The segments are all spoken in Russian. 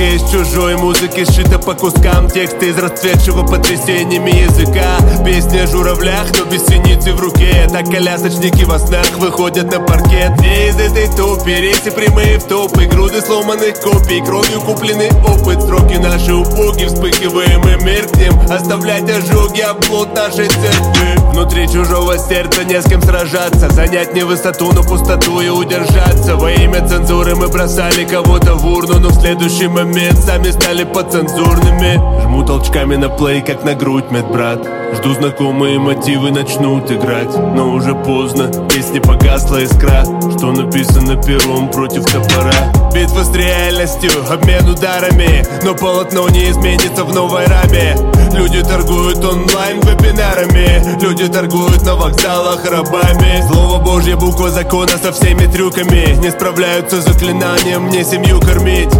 Музыка из чужой музыки Сшита по кускам тексты из расцветшего потрясениями языка. Песни о журавлях, но без синицы в руке. Так колясочники во снах выходят на паркет. Где из этой тупи рейсы прямые в топы Груды сломанных копий, кровью купленный опыт. Строки наши упуги, вспыхиваем и меркнем. Оставлять ожоги, оплот нашей церкви Внутри чужого сердца не с кем сражаться. Занять не высоту, но пустоту и удержаться. Во имя цензуры мы бросали кого-то в урну Но в следующий момент сами стали подцензурными. Жму толчками на плей, как на грудь, медбрат. Жду знакомые мотивы начнут играть. Но уже поздно, песни погасла искра. Что написано пером против топора? Битва с реальностью, обмен ударами. Но полотно не изменится в новой раме. Люди торгуют онлайн вебинарами. Люди торгуют на вокзалах рабами. Слово Божье, буква закона со всеми трюками. Не справляются с заклинанием мне семью кормить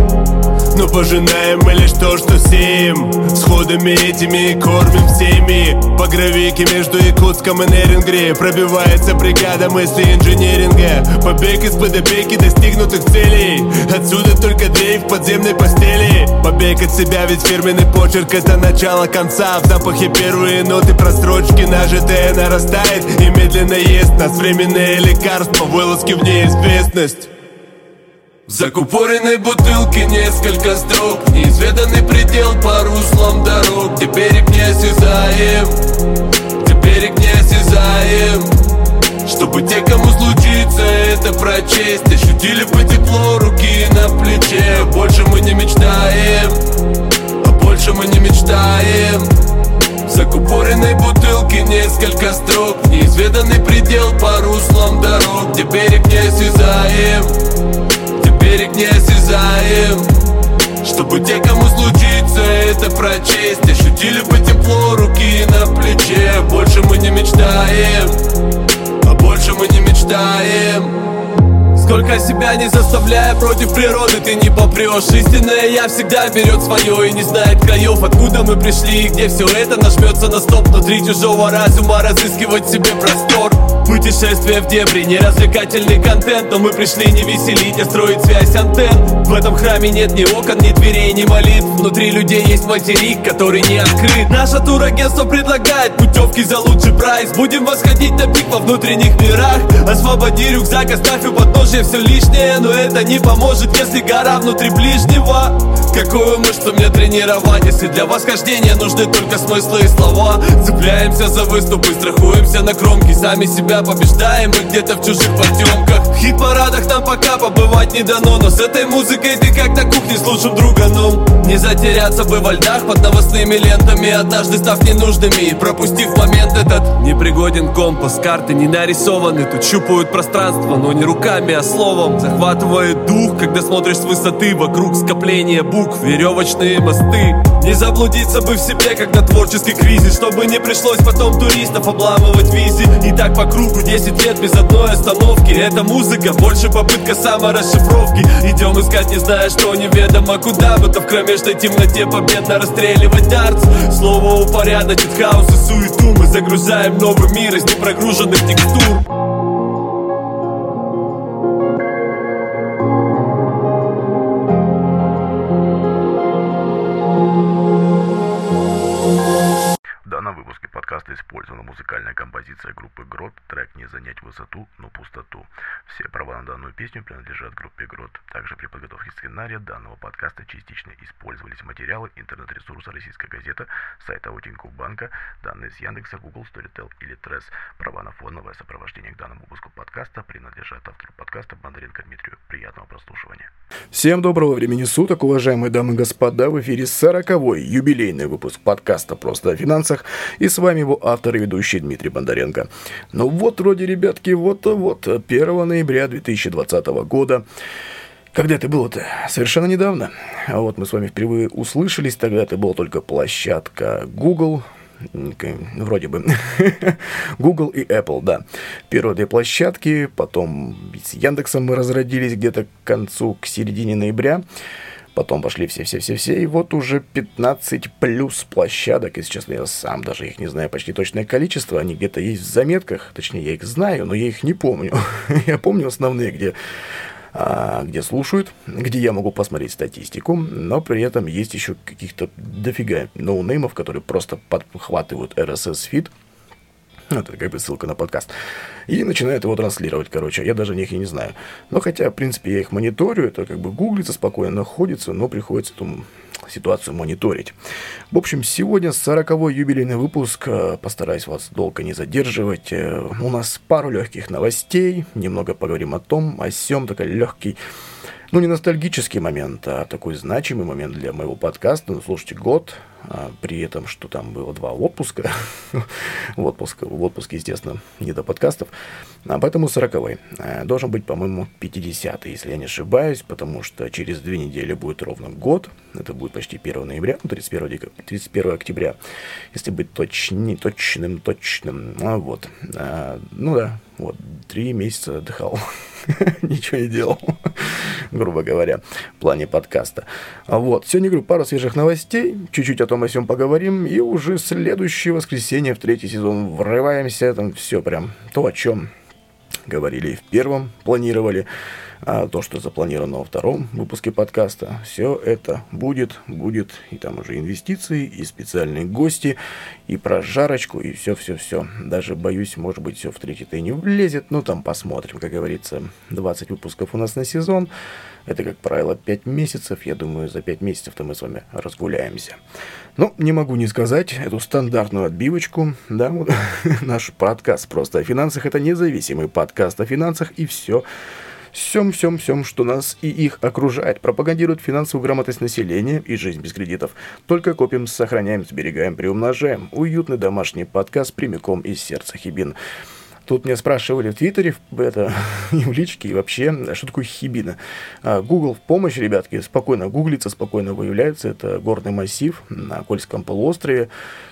но пожинаем мы лишь то, что сеем. Сходами этими кормим всеми. По гравике между Якутском и Нерингре Пробивается бригада мысли инженеринга Побег из-под опеки достигнутых целей. Отсюда только дрейф подземной постели. Побег от себя, ведь фирменный почерк это начало конца. В запахе первые ноты просрочки Нажитая нарастает. И медленно ест нас Временное лекарство, вылазки в неизвестность в закупоренной бутылке несколько строк Неизведанный предел по руслам дорог. Где берег не осязаем Где берег не осязаем Чтобы те, кому случится это прочесть Ощутили бы тепло руки на плече. Больше мы не мечтаем А больше мы не мечтаем. Закупоренной бутылке несколько строк Неизведанный предел по руслам дорог. Где берег не осязаем берег не осязаем. Чтобы те, кому случится это прочесть Ощутили бы тепло руки на плече. Больше мы не мечтаем А больше мы не мечтаем Сколько себя не заставляя против природы ты не попрешь. Истинная я всегда берет свое и не знает краев Откуда мы пришли и где все это нажмется на стоп. Внутри чужого разума разыскивать себе простор. Путешествие в дебри, не развлекательный контент. Но мы пришли не веселить, а строить связь антенн. В этом храме нет ни окон, ни дверей, ни молитв. Внутри людей есть материк, который не открыт. Наше турагентство предлагает путевки за лучший прайс. Будем восходить на пик во внутренних мирах. Освободи рюкзак, оставь у подножия все лишнее Но это не поможет, если гора внутри ближнего Какую мышцу мне тренировать, если для восхождения нужны только смыслы и слова Цепляемся за выступы, страхуемся на кромке. Сами себя побеждаем мы где-то в чужих потемках В хит-парадах нам пока побывать не дано Но с этой музыкой ты как на кухне с лучшим друганом. Не затеряться бы во льдах под новостными лентами Однажды став ненужными, пропустив момент этот. Непригоден компас, карты не нарисованы Тут щупают пространство, но не руками, а словом. Захватывает дух, когда смотришь с высоты Вокруг скопления букв, веревочные мосты. Не заблудиться бы в себе, когда творческий кризис. Чтобы не пришлось потом туристов обламывать визи И так по кругу 10 лет без одной остановки. Эта музыка больше попытка саморасшифровки. Идем искать, не зная, что неведомо куда Будто в кромешной темноте победно расстреливать дартс. Слово упорядочит хаос и суету. Мы загружаем новый мир из непрогруженных текстур подкаста использована музыкальная композиция группы Грот, трек «Не занять высоту, но пустоту». Все права на данную песню принадлежат группе Грот. Также при подготовке сценария данного подкаста частично использовались материалы интернет-ресурса «Российская газета», сайта Тинькофф банка, данные с Яндекса, Google, Storytel или Трес. Права на фоновое сопровождение к данному выпуску подкаста принадлежат автору подкаста Бондаренко Дмитрию. Приятного прослушивания. Всем доброго времени суток, уважаемые дамы и господа. В эфире 40-й юбилейный выпуск подкаста «Просто о финансах». И с вами его автор и ведущий Дмитрий Бондаренко. Ну вот, вроде, ребятки, вот-вот, 1 ноября 2020 года. Когда это было-то? Совершенно недавно. А вот мы с вами впервые услышались, тогда это была только площадка Google, вроде бы, Google и Apple, да. Первые две площадки, потом с Яндексом мы разродились где-то к концу, к середине ноября. Потом пошли все-все-все-все, и вот уже 15 плюс площадок, если честно, я сам даже их не знаю почти точное количество, они где-то есть в заметках, точнее, я их знаю, но я их не помню. я помню основные, где а, где слушают, где я могу посмотреть статистику, но при этом есть еще каких-то дофига ноунеймов, которые просто подхватывают RSS-фид, это как бы ссылка на подкаст. И начинают его транслировать, короче. Я даже них и не знаю. Но хотя, в принципе, я их мониторю, это как бы гуглится, спокойно находится, но приходится эту ситуацию мониторить. В общем, сегодня 40-й юбилейный выпуск. Постараюсь вас долго не задерживать. У нас пару легких новостей. Немного поговорим о том, о сем, такой легкий ну, не ностальгический момент, а такой значимый момент для моего подкаста. Ну, слушайте, год, при этом, что там было два отпуска. в, отпуск, в отпуске, естественно, не до подкастов. А поэтому 40 а, Должен быть, по-моему, 50 если я не ошибаюсь, потому что через две недели будет ровно год. Это будет почти 1 ноября, 31, декабря, 31 октября, если быть точнее, точным, точным. А, вот. А, ну да, вот, три месяца отдыхал. Ничего не делал, грубо говоря, в плане подкаста. А вот, сегодня, говорю, пару свежих новостей, чуть-чуть о том о всем поговорим, и уже следующее воскресенье в третий сезон врываемся, там все прям то, о чем говорили в первом, планировали а то, что запланировано во втором выпуске подкаста, все это будет, будет, и там уже инвестиции, и специальные гости, и прожарочку, и все-все-все. Даже, боюсь, может быть, все в третий-то и не влезет, ну, там посмотрим, как говорится, 20 выпусков у нас на сезон, это, как правило, 5 месяцев, я думаю, за 5 месяцев-то мы с вами разгуляемся. Ну, не могу не сказать эту стандартную отбивочку, да, вот, наш подкаст просто о финансах, это независимый подкаст о финансах, и все всем-всем-всем, что нас и их окружает, пропагандирует финансовую грамотность населения и жизнь без кредитов. Только копим, сохраняем, сберегаем, приумножаем. Уютный домашний подкаст прямиком из сердца Хибин. Тут меня спрашивали в Твиттере, это, и в личке, и вообще, что такое хибина. Google в помощь, ребятки, спокойно гуглится, спокойно выявляется. Это горный массив на Кольском полуострове.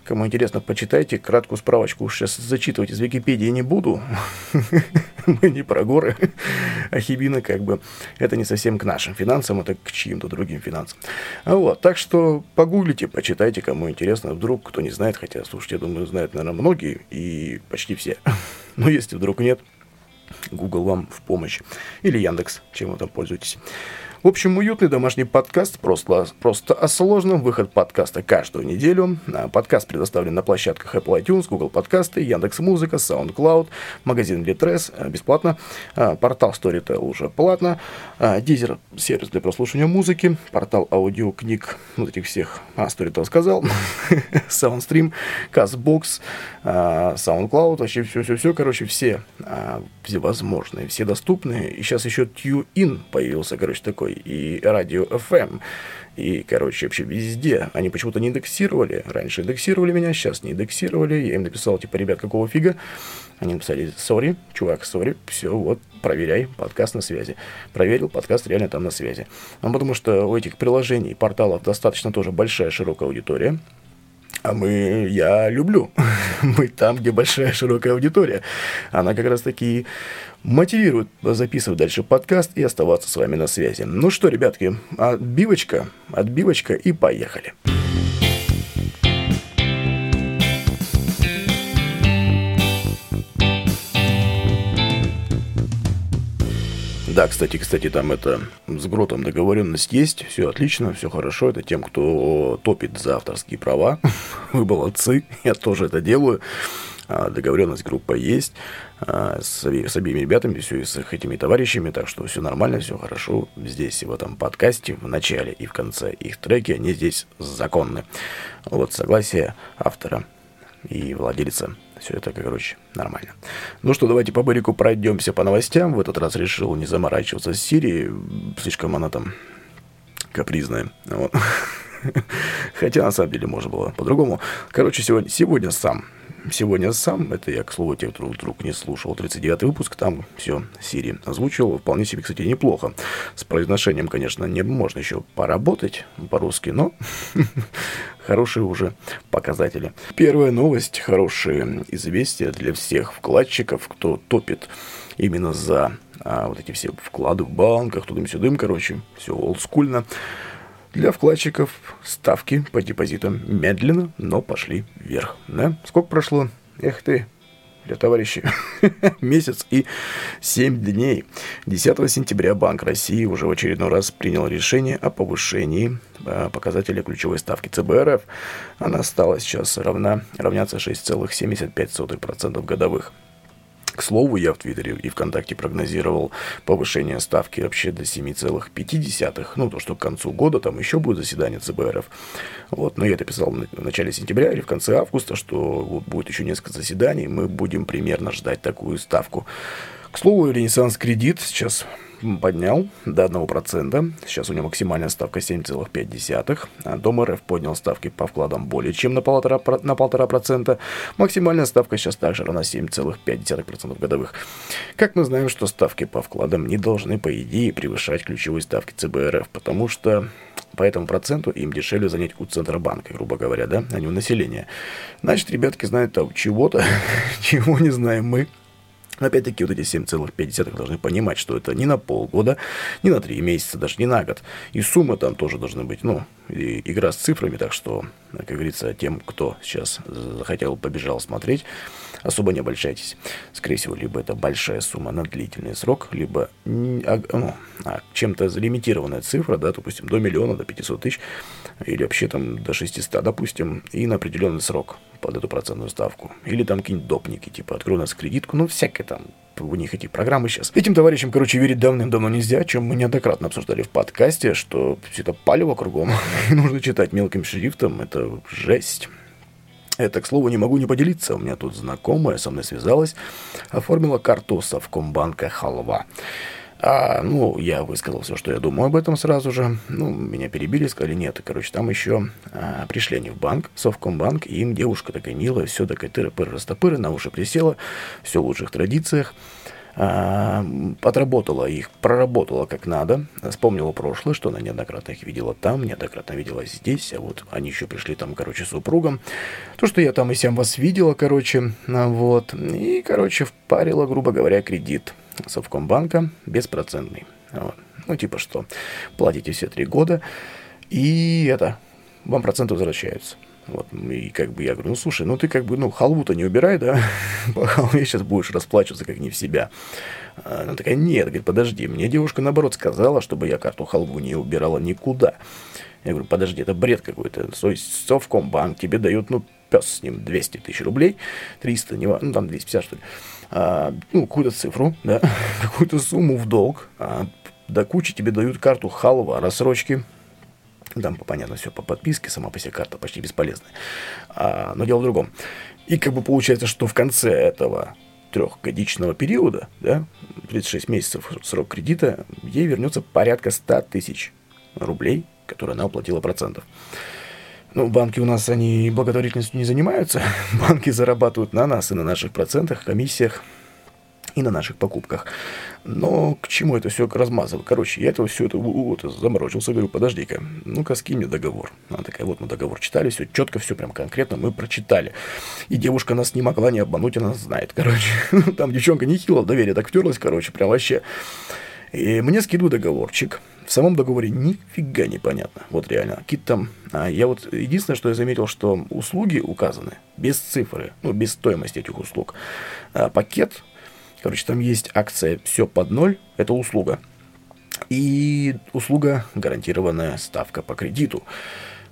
Кому интересно, почитайте краткую справочку. Сейчас зачитывать из Википедии не буду. Мы не про горы. А хибина, как бы, это не совсем к нашим финансам, это к чьим-то другим финансам. А вот, так что погуглите, почитайте, кому интересно. Вдруг кто не знает, хотя, слушайте, я думаю, знают, наверное, многие и почти все. Но если вдруг нет, Google вам в помощь. Или Яндекс, чем вы там пользуетесь. В общем, уютный домашний подкаст просто, просто о сложном. Выход подкаста каждую неделю. А, подкаст предоставлен на площадках Apple iTunes, Google Подкасты, Яндекс Музыка, SoundCloud, магазин Litres э, бесплатно, а, портал Storytel уже платно, Deezer – сервис для прослушивания музыки, портал аудиокниг, вот этих всех, а, Storytel сказал, Soundstream, CastBox, SoundCloud, вообще все-все-все, короче, все всевозможные, все доступные. И сейчас еще TuneIn появился, короче, такой такой, и радио FM, и, короче, вообще везде. Они почему-то не индексировали. Раньше индексировали меня, сейчас не индексировали. Я им написал, типа, ребят, какого фига? Они написали, сори, чувак, сори, все, вот, проверяй, подкаст на связи. Проверил, подкаст реально там на связи. Ну, потому что у этих приложений, порталов достаточно тоже большая, широкая аудитория. А мы, я люблю быть там, где большая широкая аудитория. Она как раз таки мотивирует записывать дальше подкаст и оставаться с вами на связи. Ну что, ребятки, отбивочка, отбивочка и поехали. Да, кстати, кстати, там это с Гротом договоренность есть, все отлично, все хорошо. Это тем, кто топит за авторские права. Вы молодцы, я тоже это делаю. А, договоренность группа есть а, с, с обеими ребятами, все и с этими товарищами, так что все нормально, все хорошо. Здесь в этом подкасте, в начале и в конце их треки, они здесь законны. Вот согласие автора и владельца все это, короче, нормально. Ну что, давайте по Барику пройдемся по новостям. В этот раз решил не заморачиваться с Сирией. Слишком она там капризная. Вот. Хотя, на самом деле, можно было по-другому. Короче, сегодня, сегодня сам сегодня сам, это я, к слову, те, кто вдруг не слушал 39 выпуск, там все Сири озвучил, вполне себе, кстати, неплохо. С произношением, конечно, не можно еще поработать по-русски, но хорошие уже показатели. Первая новость, хорошие известия для всех вкладчиков, кто топит именно за а, вот эти все вклады в банках, тудым-сюдым, короче, все олдскульно. Для вкладчиков ставки по депозитам медленно, но пошли вверх. Да? Сколько прошло? Эх ты, для товарищей. Месяц и 7 дней. 10 сентября Банк России уже в очередной раз принял решение о повышении а, показателя ключевой ставки ЦБРФ. Она стала сейчас равна, равняться 6,75% годовых. К слову, я в Твиттере и ВКонтакте прогнозировал повышение ставки вообще до 7,5. Ну, то, что к концу года там еще будет заседание ЦБРФ. Вот, но я это писал в начале сентября или в конце августа, что вот будет еще несколько заседаний. Мы будем примерно ждать такую ставку. К слову, Ренессанс Кредит сейчас поднял до 1%. Сейчас у него максимальная ставка 7,5%. А Дом РФ поднял ставки по вкладам более чем на 1,5%. На 1,5%. Максимальная ставка сейчас также равна 7,5% годовых. Как мы знаем, что ставки по вкладам не должны, по идее, превышать ключевые ставки ЦБРФ, потому что по этому проценту им дешевле занять у Центробанка, грубо говоря, да, а не у населения. Значит, ребятки знают там чего-то, чего не знаем мы. Опять-таки, вот эти 7,5 должны понимать, что это не на полгода, не на три месяца, даже не на год. И суммы там тоже должны быть, ну, и, игра с цифрами, так что, как говорится, тем, кто сейчас захотел, побежал смотреть, особо не обольщайтесь. Скорее всего, либо это большая сумма на длительный срок, либо а, ну, а чем-то залимитированная цифра, да, допустим, до миллиона, до 500 тысяч, или вообще там до 600, допустим, и на определенный срок под эту процентную ставку. Или там какие-нибудь допники, типа, открой у нас кредитку, ну, всякое там, у них эти программы сейчас. Этим товарищам, короче, верить давным-давно нельзя, о чем мы неоднократно обсуждали в подкасте, что все это палево кругом, нужно читать мелким шрифтом, это жесть. Это, к слову, не могу не поделиться. У меня тут знакомая со мной связалась, оформила карту Совкомбанка «Халва». А, ну, я высказал все, что я думаю об этом сразу же. Ну, меня перебили, сказали, нет. Короче, там еще а, пришли они в банк, Совкомбанк, и им девушка такая милая, все такая тыры-пыры, растопыры, на уши присела, все в лучших традициях. А, отработала их, проработала как надо, вспомнила прошлое, что она неоднократно их видела там, неоднократно видела здесь, а вот они еще пришли там, короче, супругом. То, что я там и сям вас видела, короче, вот, и, короче, впарила, грубо говоря, кредит Совкомбанка беспроцентный. Вот. Ну, типа что, платите все три года, и это, вам проценты возвращаются. Вот, и как бы я говорю, ну слушай, ну ты как бы, ну, халву-то не убирай, да, по халве сейчас будешь расплачиваться как не в себя. Она такая, нет, говорит, подожди, мне девушка наоборот сказала, чтобы я карту халву не убирала никуда. Я говорю, подожди, это бред какой-то. То есть Совкомбанк тебе дает, ну, пес с ним 200 тысяч рублей, 300, не, ну там 250 что ли, а, ну, какую-то цифру, да, какую-то сумму в долг, а, до кучи тебе дают карту халва, рассрочки, там, понятно, все по подписке, сама по себе карта почти бесполезная. А, но дело в другом. И как бы получается, что в конце этого трехгодичного периода, да, 36 месяцев срок кредита, ей вернется порядка 100 тысяч рублей, которые она уплатила процентов. Ну, банки у нас, они благотворительностью не занимаются. Банки зарабатывают на нас и на наших процентах, комиссиях и на наших покупках. Но к чему это все размазывать? Короче, я этого все это вот, заморочился, говорю, подожди-ка, ну-ка скинь мне договор. Она такая, вот мы договор читали, все четко, все прям конкретно мы прочитали. И девушка нас не могла не обмануть, она знает, короче. Там девчонка не хила доверие так втерлась, короче, прям вообще. И мне скидывают договорчик. В самом договоре нифига не понятно. Вот реально. Какие-то там... А я вот... Единственное, что я заметил, что услуги указаны без цифры, ну, без стоимости этих услуг. А пакет Короче, там есть акция «Все под ноль», это услуга. И услуга гарантированная ставка по кредиту.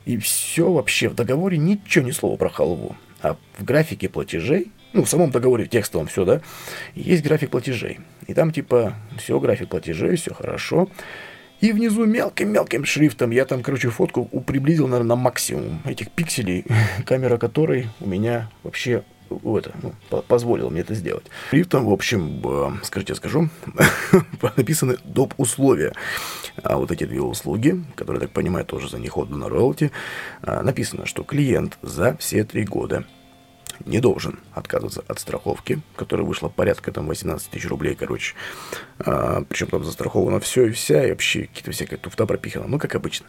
И все вообще в договоре ничего ни слова про халву. А в графике платежей, ну, в самом договоре в текстовом все, да, есть график платежей. И там типа все, график платежей, все хорошо. И внизу мелким-мелким шрифтом я там, короче, фотку приблизил, наверное, на максимум этих пикселей, камера которой у меня вообще это, ну, позволил мне это сделать. Шрифтом, в общем, э, скажите, я скажу, написаны доп. условия. А вот эти две услуги, которые, так понимаю, тоже за них отдано роялти, а, написано, что клиент за все три года не должен отказываться от страховки, которая вышла порядка там 18 тысяч рублей, короче. А, причем там застраховано все и вся, и вообще какие-то всякая туфта пропихана, ну, как обычно.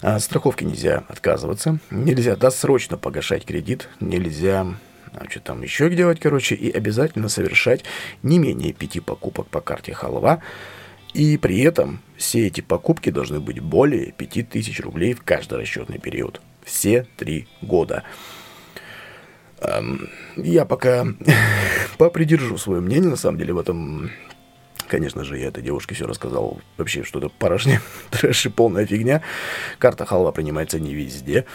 А, страховки нельзя отказываться, нельзя досрочно погашать кредит, нельзя а что там еще делать, короче, и обязательно совершать не менее пяти покупок по карте халва, и при этом все эти покупки должны быть более 5000 рублей в каждый расчетный период. Все три года. Я пока попридержу свое мнение, на самом деле, в этом Конечно же, я этой девушке все рассказал. Вообще, что-то порожнее, трэш и полная фигня. Карта халва принимается не везде.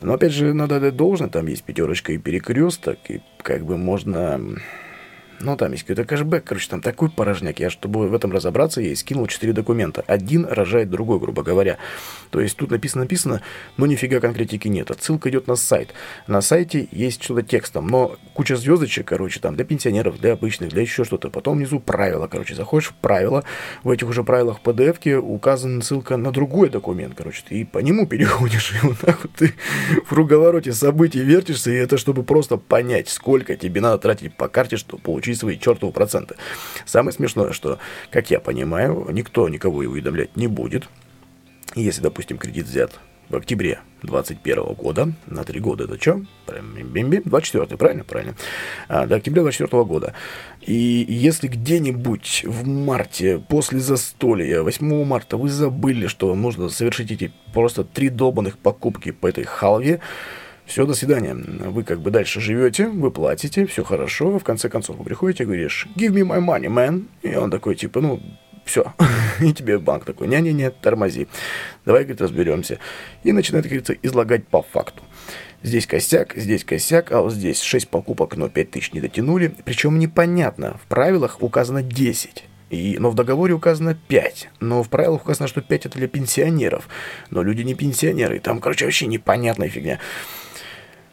Но, опять же, надо дать должное. Там есть пятерочка и перекресток. И как бы можно ну, там есть какой-то кэшбэк, короче, там такой порожняк. Я, чтобы в этом разобраться, я скинул 4 документа. Один рожает другой, грубо говоря. То есть тут написано-написано, но нифига конкретики нет. Отсылка идет на сайт. На сайте есть что-то текстом, но куча звездочек, короче, там для пенсионеров, для обычных, для еще что-то. Потом внизу правила, короче, заходишь в правила. В этих уже правилах PDF указана ссылка на другой документ, короче. Ты по нему переходишь, и вот так вот ты в круговороте событий вертишься, и это чтобы просто понять, сколько тебе надо тратить по карте, чтобы получить свои чертовы проценты. Самое смешное, что, как я понимаю, никто никого и уведомлять не будет. Если, допустим, кредит взят в октябре 2021 года, на три года, это что? 24 правильно? Правильно. А, до октября 2024 года. И если где-нибудь в марте, после застолья, 8 марта, вы забыли, что нужно совершить эти просто три долбанных покупки по этой халве, все, до свидания. Вы как бы дальше живете, вы платите, все хорошо. В конце концов, вы приходите и говоришь, give me my money, man. И он такой, типа, ну, все. и тебе банк такой, не-не-не, тормози. Давай, говорит, разберемся. И начинает, как говорится, излагать по факту. Здесь косяк, здесь косяк, а вот здесь 6 покупок, но 5 тысяч не дотянули. Причем непонятно, в правилах указано 10. И, но в договоре указано 5. Но в правилах указано, что 5 это для пенсионеров. Но люди не пенсионеры. Там, короче, вообще непонятная фигня.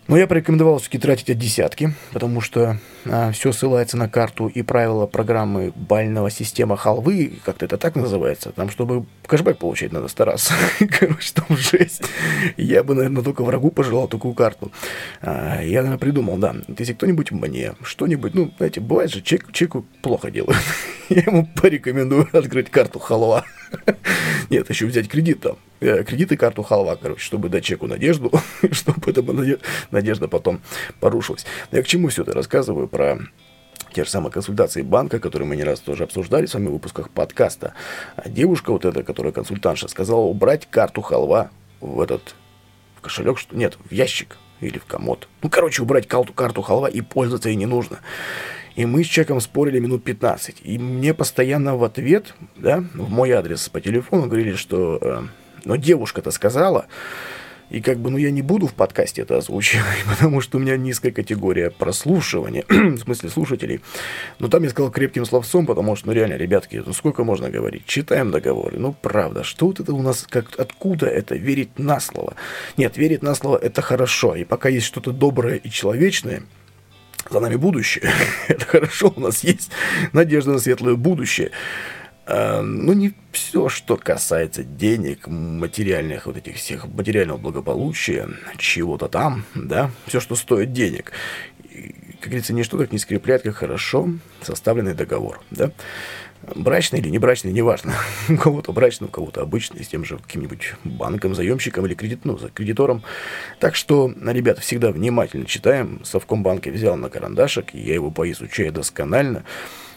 Но я порекомендовал все-таки тратить от десятки, потому что а, все ссылается на карту и правила программы бального система халвы, как-то это так называется. Там, чтобы кэшбэк получать, надо стараться. Короче, там жесть. Я бы, наверное, только врагу пожелал такую карту. А, я, наверное, придумал, да, если кто-нибудь мне что-нибудь, ну, знаете, бывает же, чек, чеку плохо делают. я ему порекомендую открыть карту халва. Нет, еще взять кредит там. Э, кредит и карту халва, короче, чтобы дать чеку надежду, чтобы эта надежда потом порушилась. Я к чему все это рассказываю про те же самые консультации банка, которые мы не раз тоже обсуждали с вами в выпусках подкаста. А девушка вот эта, которая консультантша, сказала убрать карту халва в этот в кошелек, что нет, в ящик или в комод. Ну, короче, убрать карту, карту халва и пользоваться ей не нужно. И мы с человеком спорили минут 15. И мне постоянно в ответ, да, в мой адрес по телефону говорили, что э, но девушка-то сказала, и как бы, ну, я не буду в подкасте это озвучивать, потому что у меня низкая категория прослушивания, в смысле слушателей. Но там я сказал крепким словцом, потому что, ну, реально, ребятки, ну, сколько можно говорить? Читаем договоры. Ну, правда, что вот это у нас, как, откуда это? Верить на слово. Нет, верить на слово – это хорошо. И пока есть что-то доброе и человечное – за нами будущее. Это хорошо, у нас есть надежда на светлое будущее. А, но не все, что касается денег, материальных вот этих всех, материального благополучия, чего-то там, да, все, что стоит денег, как говорится, ничто так не скрепляет, как хорошо составленный договор, да. Брачный или не брачный, неважно. У кого-то брачный, у кого-то обычный, с тем же каким-нибудь банком, заемщиком или кредит, ну, кредитором. Так что, ребята, всегда внимательно читаем. Совком банка взял на карандашик, я его поизучаю досконально.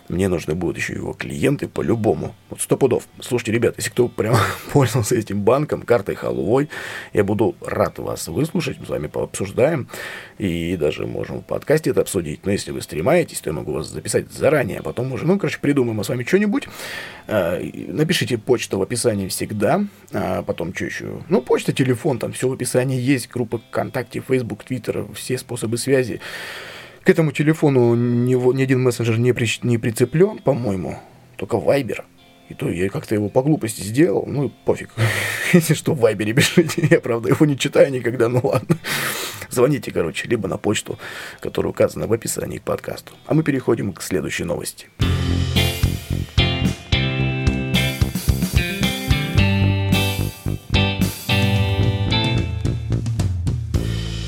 Мне нужны будут еще его клиенты по-любому. Вот сто пудов. Слушайте, ребят, если кто прям пользовался этим банком, картой халвой, я буду рад вас выслушать, мы с вами пообсуждаем. И даже можем в подкасте это обсудить. Но если вы стремаетесь, то я могу вас записать заранее. А потом уже, ну, короче, придумаем с вами что-нибудь. А, напишите почту в описании всегда. А потом что еще? Ну, почта, телефон, там все в описании есть. Группа ВКонтакте, Facebook, Twitter, все способы связи. К этому телефону ни, ни один мессенджер не, при, не прицеплен, по-моему, только Viber. И то я как-то его по глупости сделал, ну пофиг. Если что, в Вайбере пишите. Я, правда, его не читаю никогда, ну ладно. Звоните, короче, либо на почту, которая указана в описании к подкасту. А мы переходим к следующей новости.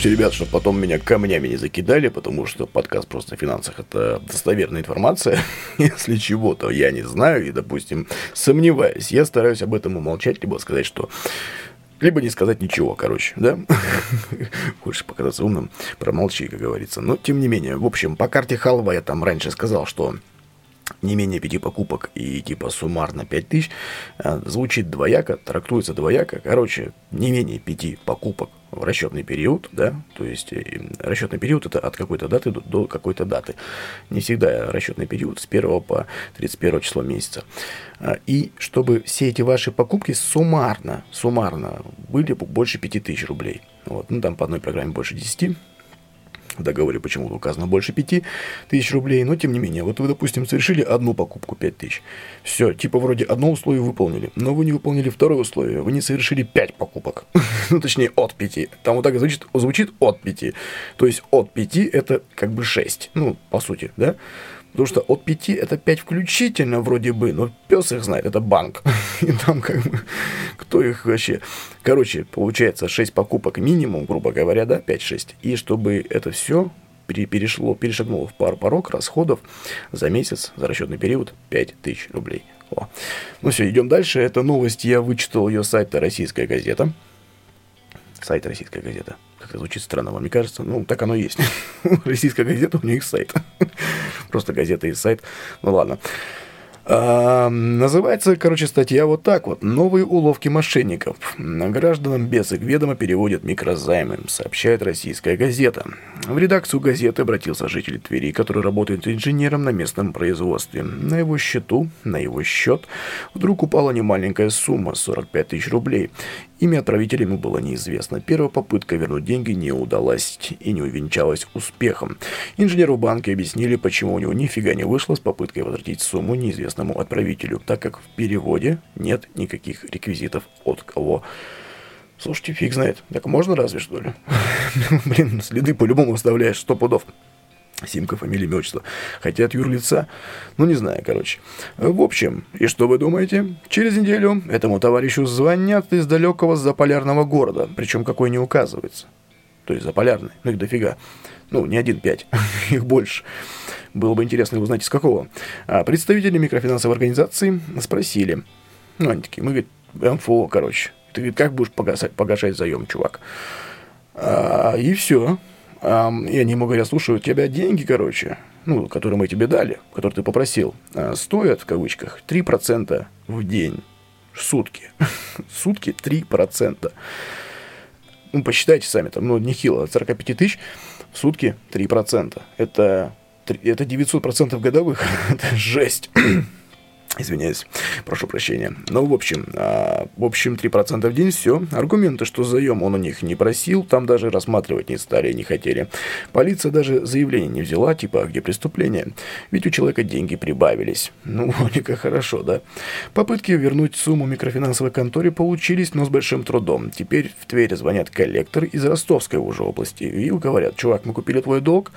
Все, ребят, чтобы потом меня камнями не закидали, потому что подкаст просто о финансах это достоверная информация. Если чего-то я не знаю и, допустим, сомневаюсь, я стараюсь об этом умолчать, либо сказать, что либо не сказать ничего, короче, да? Хочешь показаться умным, промолчи, как говорится. Но, тем не менее, в общем, по карте Халва я там раньше сказал, что не менее пяти покупок и типа суммарно 5 тысяч, э, звучит двояко, трактуется двояко. Короче, не менее пяти покупок в расчетный период, да, то есть э, расчетный период это от какой-то даты до, до какой-то даты. Не всегда расчетный период с 1 по 31 число месяца. А, и чтобы все эти ваши покупки суммарно, суммарно были больше 5000 рублей. Вот, ну там по одной программе больше 10, в договоре почему-то указано больше 5 тысяч рублей, но тем не менее, вот вы, допустим, совершили одну покупку 5 тысяч. Все, типа вроде одно условие выполнили, но вы не выполнили второе условие, вы не совершили 5 покупок. ну, точнее, от 5. Там вот так звучит, звучит от 5. То есть от 5 это как бы 6. Ну, по сути, да? Потому что от 5 это 5 включительно вроде бы, но пес их знает, это банк. И там как бы, кто их вообще... Короче, получается 6 покупок минимум, грубо говоря, да, 5-6. И чтобы это все перешло, перешагнуло в пару порог расходов за месяц, за расчетный период 5000 рублей. О. Ну все, идем дальше. Это новость, я вычитал ее с сайта «Российская газета». Сайт «Российская газета». Как-то звучит странно, вам не кажется? Ну, так оно и есть. Российская газета, у них сайт. Просто газета и сайт. Ну ладно. А, называется, короче, статья вот так вот. «Новые уловки мошенников. Гражданам без их ведома переводят микрозаймы», сообщает российская газета. В редакцию газеты обратился житель Твери, который работает инженером на местном производстве. На его счету, на его счет, вдруг упала немаленькая сумма – 45 тысяч рублей. Имя отправителя ему было неизвестно. Первая попытка вернуть деньги не удалась и не увенчалась успехом. Инженеру банка объяснили, почему у него нифига не вышло с попыткой возвратить сумму неизвестному отправителю, так как в переводе нет никаких реквизитов от кого. Слушайте, фиг знает. Так можно разве что ли? Блин, следы по-любому оставляешь сто пудов. Симка, фамилия, имя, отчество. От юрлица, ну не знаю, короче. В общем, и что вы думаете? Через неделю этому товарищу звонят из далекого заполярного города, причем какой не указывается. То есть заполярный, ну их дофига. Ну, не один, пять, их больше. Было бы интересно узнать, из какого. А представители микрофинансовой организации спросили. Ну, они такие, мы, говорит, МФО, короче. Ты, говорит, как будешь погашать, погашать заем, чувак? А, и все. Um, и они ему говорят, слушай, у тебя деньги, короче, ну, которые мы тебе дали, которые ты попросил, uh, стоят, в кавычках, 3% в день, сутки. сутки 3%. Ну, посчитайте сами, там, ну, нехило, от 45 тысяч в сутки 3%. Это, это 900% годовых. это жесть. Извиняюсь, прошу прощения. Ну, в общем, а, в общем, 3% в день, все. Аргументы, что заем он у них не просил, там даже рассматривать не стали, не хотели. Полиция даже заявление не взяла, типа, а где преступление? Ведь у человека деньги прибавились. Ну, вроде хорошо, да? Попытки вернуть сумму микрофинансовой конторе получились, но с большим трудом. Теперь в Твери звонят коллекторы из Ростовской уже области и говорят, чувак, мы купили твой долг,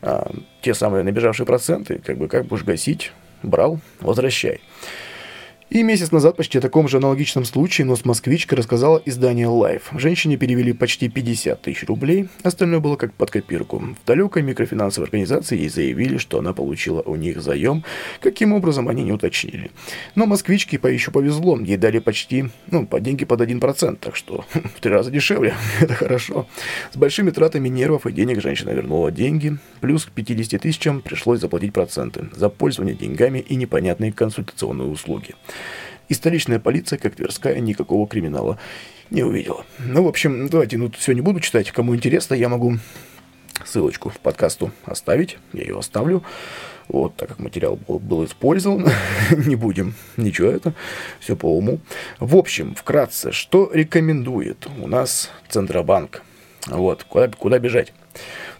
а, те самые набежавшие проценты, как бы как будешь гасить? Брал? Возвращай. И месяц назад почти о таком же аналогичном случае, но с москвичкой рассказала издание Life. Женщине перевели почти 50 тысяч рублей, остальное было как под копирку. В далекой микрофинансовой организации ей заявили, что она получила у них заем. Каким образом, они не уточнили. Но москвичке по еще повезло, ей дали почти, ну, по деньги под 1%, так что в три раза дешевле, это хорошо. С большими тратами нервов и денег женщина вернула деньги, плюс к 50 тысячам пришлось заплатить проценты за пользование деньгами и непонятные консультационные услуги. И столичная полиция, как Тверская, никакого криминала не увидела. Ну, в общем, давайте, ну, все не буду читать. Кому интересно, я могу ссылочку в подкасту оставить. Я ее оставлю. Вот, так как материал был, был использован, не будем ничего это, все по уму. В общем, вкратце, что рекомендует у нас Центробанк? Вот, куда, куда бежать?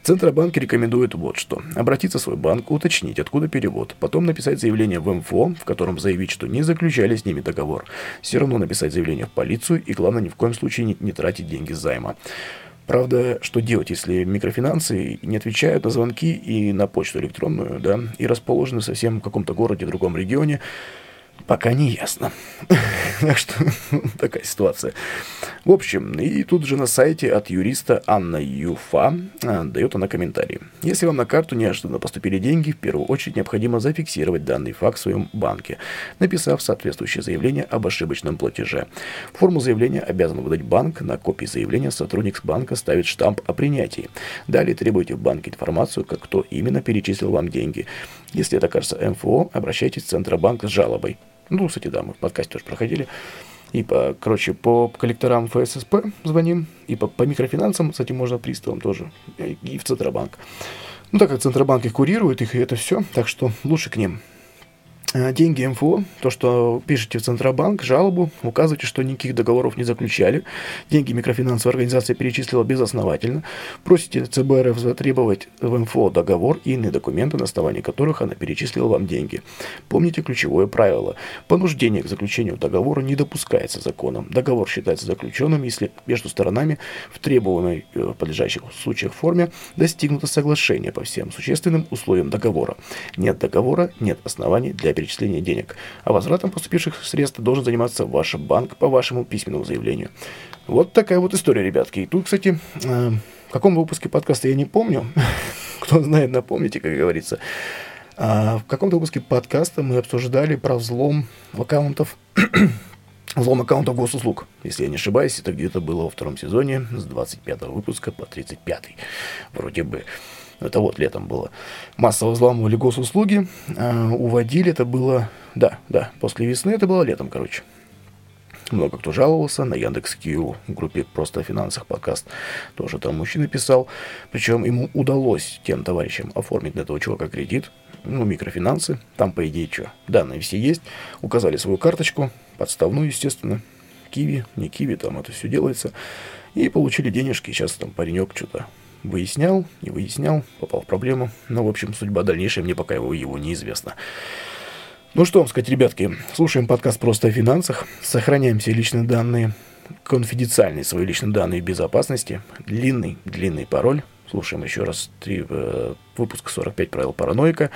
Центробанк рекомендует вот что. Обратиться в свой банк, уточнить, откуда перевод, потом написать заявление в МФО, в котором заявить, что не заключали с ними договор. Все равно написать заявление в полицию и, главное, ни в коем случае не, не тратить деньги займа. Правда, что делать, если микрофинансы не отвечают на звонки и на почту электронную, да, и расположены совсем в каком-то городе, в другом регионе, Пока не ясно. так что такая ситуация. В общем, и тут же на сайте от юриста Анна Юфа а, дает она комментарий. Если вам на карту неожиданно поступили деньги, в первую очередь необходимо зафиксировать данный факт в своем банке, написав соответствующее заявление об ошибочном платеже. Форму заявления обязан выдать банк, на копии заявления сотрудник банка ставит штамп о принятии. Далее требуйте в банке информацию, как кто именно перечислил вам деньги. Если это кажется МФО, обращайтесь в Центробанк с жалобой. Ну, кстати, да, мы в подкасте тоже проходили. И по, короче, по коллекторам ФССП звоним, и по, по микрофинансам, кстати, можно приставам тоже, и в Центробанк. Ну, так как Центробанк их курирует, их и это все, так что лучше к ним. Э, деньги МФО, то, что пишете в Центробанк, жалобу, указываете, что никаких договоров не заключали, деньги микрофинансовая организация перечислила безосновательно, просите ЦБ РФ затребовать в МФО договор и иные документы, на основании которых она перечислила вам деньги. Помните ключевое правило. Понуждение к заключению договора не допускается законом. Договор считается заключенным, если между сторонами в требуемой в э, подлежащих случаях форме достигнуто соглашение по всем существенным условиям договора. Нет договора, нет оснований для перечисления перечисления денег, а возвратом поступивших средств должен заниматься ваш банк по вашему письменному заявлению. Вот такая вот история, ребятки. И тут, кстати, э, в каком выпуске подкаста я не помню. Кто знает, напомните, как говорится. А в каком-то выпуске подкаста мы обсуждали про взлом аккаунтов взлом аккаунтов госуслуг. Если я не ошибаюсь, это где-то было во втором сезоне с 25 выпуска по 35. Вроде бы. Это вот летом было. Массово взламывали госуслуги, э, уводили. Это было, да, да, после весны это было летом, короче. Много кто жаловался на Яндекс.Кью в группе «Просто о финансах» подкаст. Тоже там мужчина писал. Причем ему удалось тем товарищам оформить для этого чувака кредит. Ну, микрофинансы. Там, по идее, что? Данные все есть. Указали свою карточку. Подставную, естественно. Киви, не киви, там это все делается. И получили денежки. Сейчас там паренек что-то Выяснял, не выяснял, попал в проблему. Но, в общем, судьба дальнейшая мне пока его, его неизвестна. Ну что вам сказать, ребятки, слушаем подкаст просто о финансах, сохраняем все личные данные, конфиденциальные свои личные данные безопасности, длинный, длинный пароль, Слушаем еще раз три, э, выпуск 45 правил параноика.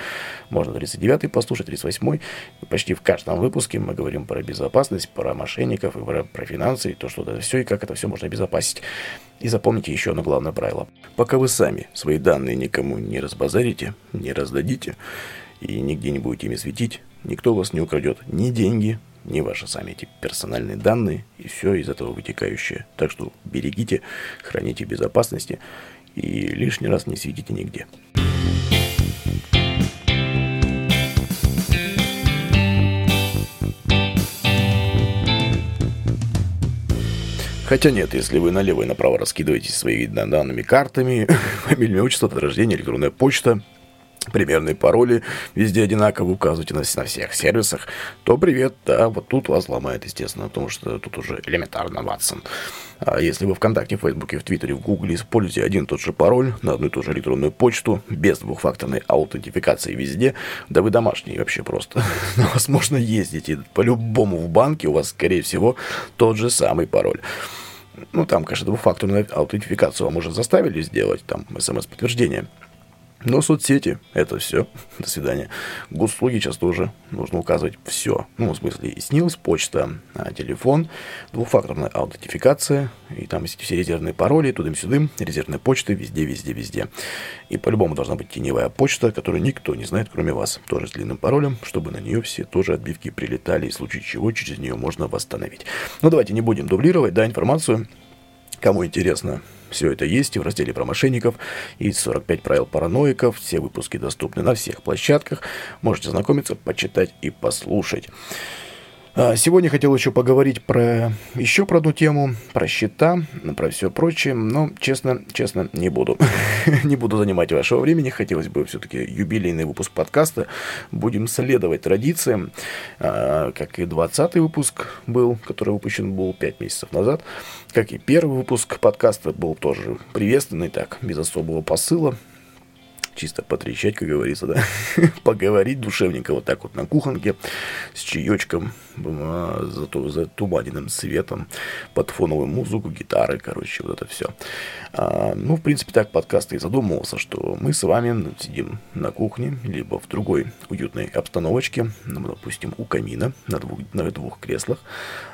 Можно 39 послушать, 38. Почти в каждом выпуске мы говорим про безопасность, про мошенников, и про, про финансы, и то, что это все, и как это все можно обезопасить. И запомните еще одно главное правило. Пока вы сами свои данные никому не разбазарите, не раздадите, и нигде не будете ими светить, никто у вас не украдет ни деньги, ни ваши сами эти персональные данные и все из этого вытекающее. Так что берегите, храните безопасности и лишний раз не сидите нигде. Хотя нет, если вы налево и направо раскидываете своими данными картами, фамильное отчество, дата рождения, электронная почта, примерные пароли везде одинаково указываете на, на всех сервисах, то привет, да, вот тут вас ломает, естественно, потому что тут уже элементарно, Ватсон. А если вы ВКонтакте, в Фейсбуке, в Твиттере, в Гугле используете один и тот же пароль на одну и ту же электронную почту, без двухфакторной аутентификации везде, да вы домашний вообще просто. Возможно, ездите по-любому в банке, у вас, скорее всего, тот же самый пароль. Ну, там, конечно, двухфакторную аутентификацию вам уже заставили сделать, там, смс-подтверждение. Но соцсети – это все. До свидания. Госуслуги часто уже нужно указывать все. Ну, в смысле, и СНИЛС, почта, а, телефон, двухфакторная аутентификация, и там есть все резервные пароли, тудым-сюдым, резервные почты, везде, везде, везде. И по-любому должна быть теневая почта, которую никто не знает, кроме вас. Тоже с длинным паролем, чтобы на нее все тоже отбивки прилетали, и в случае чего через нее можно восстановить. Ну, давайте не будем дублировать, да, информацию. Кому интересно, все это есть и в разделе про мошенников, и 45 правил параноиков. Все выпуски доступны на всех площадках. Можете знакомиться, почитать и послушать. А, сегодня хотел еще поговорить про еще про одну тему, про счета, про все прочее, но честно, честно, не буду. не буду занимать вашего времени, хотелось бы все-таки юбилейный выпуск подкаста. Будем следовать традициям, а, как и 20 выпуск был, который выпущен был 5 месяцев назад, как и первый выпуск подкаста был тоже приветственный, так, без особого посыла, чисто потрещать, как говорится, да, поговорить душевненько вот так вот на кухонке с чаечком, а, за, туманенным светом, под фоновую музыку, гитары, короче, вот это все. А, ну, в принципе, так подкаст и задумывался, что мы с вами сидим на кухне, либо в другой уютной обстановочке, ну, допустим, у камина, на двух, на двух креслах.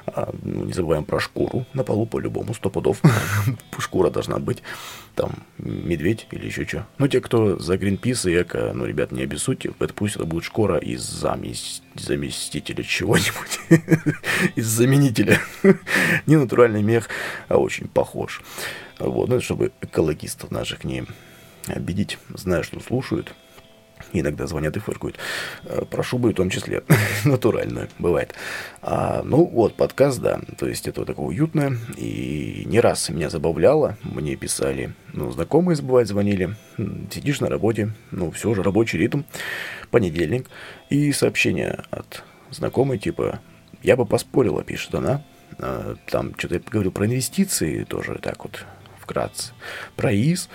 А, ну, не забываем про шкуру на полу, по-любому, сто пудов. Шкура должна быть. Там медведь или еще что. Ну, те, кто за Гринпис и Эко, ну, ребят, не обессудьте, это пусть это будет шкура из заместителя чего-нибудь. из заменителя. не натуральный мех, а очень похож. Вот, ну, чтобы экологистов наших не обидеть, знаю, что слушают. Иногда звонят и фыркают. Э, про шубы в том числе. Натурально бывает. А, ну вот, подкаст, да. То есть это вот такое уютное. И не раз меня забавляло. Мне писали, ну, знакомые, бывает, звонили. Сидишь на работе, ну, все же рабочий ритм. Понедельник. И сообщение от знакомой, типа, я бы поспорила, пишет она. А, там что-то я говорил про инвестиции тоже так вот вкратце. Про ИС.